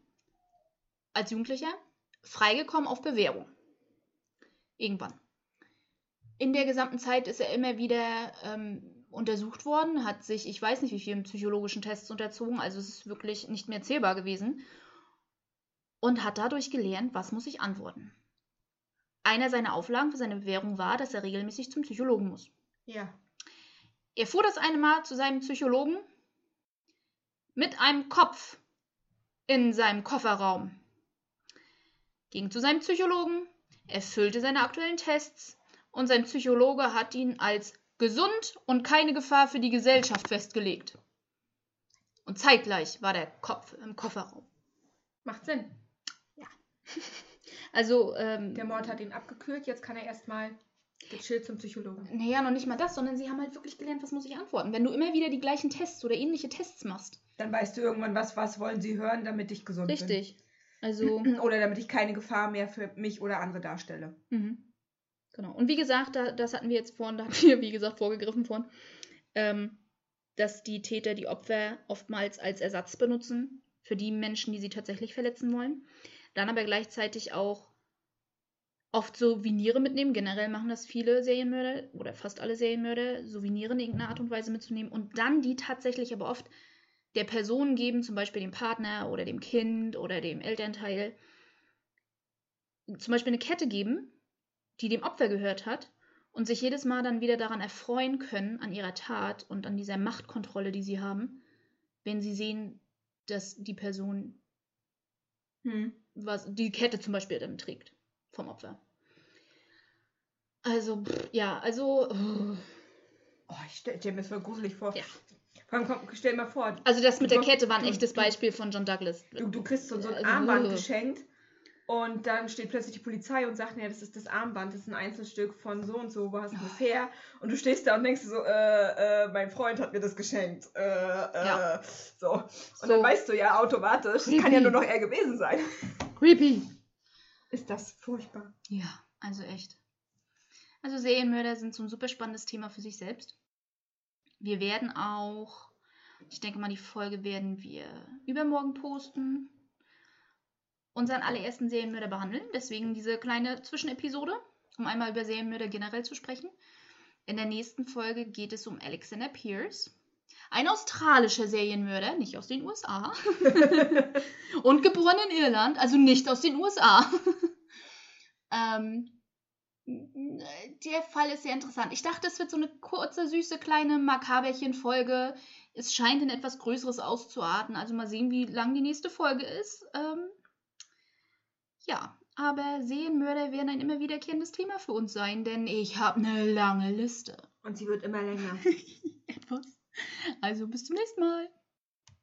als Jugendlicher freigekommen auf Bewährung. Irgendwann. In der gesamten Zeit ist er immer wieder ähm, untersucht worden, hat sich, ich weiß nicht wie vielen psychologischen Tests unterzogen, also es ist wirklich nicht mehr zählbar gewesen, und hat dadurch gelernt, was muss ich antworten. Einer seiner Auflagen für seine Bewährung war, dass er regelmäßig zum Psychologen muss. Ja. Er fuhr das eine Mal zu seinem Psychologen mit einem Kopf in seinem Kofferraum. Ging zu seinem Psychologen, erfüllte seine aktuellen Tests und sein Psychologe hat ihn als gesund und keine Gefahr für die Gesellschaft festgelegt. Und zeitgleich war der Kopf im Kofferraum. Macht Sinn. Also, ähm, Der Mord hat ihn abgekühlt, jetzt kann er erstmal gechillt zum Psychologen. naja, noch nicht mal das, sondern sie haben halt wirklich gelernt, was muss ich antworten. Wenn du immer wieder die gleichen Tests oder ähnliche Tests machst. Dann weißt du irgendwann, was, was wollen sie hören, damit ich gesund Richtig. Also. Oder damit ich keine Gefahr mehr für mich oder andere darstelle. Mhm. Genau. Und wie gesagt, da, das hatten wir jetzt vorhin, da hatten wir, wie gesagt, vorgegriffen vorhin, ähm, dass die Täter die Opfer oftmals als Ersatz benutzen für die Menschen, die sie tatsächlich verletzen wollen. Dann aber gleichzeitig auch oft Souveniere mitnehmen. Generell machen das viele Serienmörder oder fast alle Serienmörder, Souveniere in irgendeiner Art und Weise mitzunehmen und dann die tatsächlich aber oft der Person geben, zum Beispiel dem Partner oder dem Kind oder dem Elternteil, zum Beispiel eine Kette geben, die dem Opfer gehört hat und sich jedes Mal dann wieder daran erfreuen können, an ihrer Tat und an dieser Machtkontrolle, die sie haben, wenn sie sehen, dass die Person hm. was, die Kette zum Beispiel dann trägt vom Opfer. Also, pff, ja, also. Oh, oh ich stelle mir das voll gruselig vor. Ja. Komm, stell dir mal vor. Also, das mit der Kette war ein echtes Beispiel von John Douglas. Du, du kriegst so, so ein also, Armband uh. geschenkt und dann steht plötzlich die Polizei und sagt, ja, das ist das Armband, das ist ein Einzelstück von so und so, wo hast du das her? Und du stehst da und denkst so, äh, äh, mein Freund hat mir das geschenkt. Äh, äh, ja. so. Und so. dann weißt du ja automatisch, Creepy. kann ja nur noch er gewesen sein. Creepy. Ist das furchtbar. Ja, also echt. Also Serienmörder sind so ein super spannendes Thema für sich selbst. Wir werden auch, ich denke mal, die Folge werden wir übermorgen posten unseren allerersten Serienmörder behandeln. Deswegen diese kleine Zwischenepisode, um einmal über Serienmörder generell zu sprechen. In der nächsten Folge geht es um Alexander Pierce. Ein australischer Serienmörder, nicht aus den USA. und geboren in Irland, also nicht aus den USA. ähm, der Fall ist sehr interessant. Ich dachte, es wird so eine kurze, süße, kleine Makaberchen-Folge. Es scheint in etwas Größeres auszuarten. Also mal sehen, wie lang die nächste Folge ist. Ähm, ja, aber Serienmörder werden ein immer wiederkehrendes Thema für uns sein, denn ich habe eine lange Liste. Und sie wird immer länger. Etwas. Also bis zum nächsten Mal.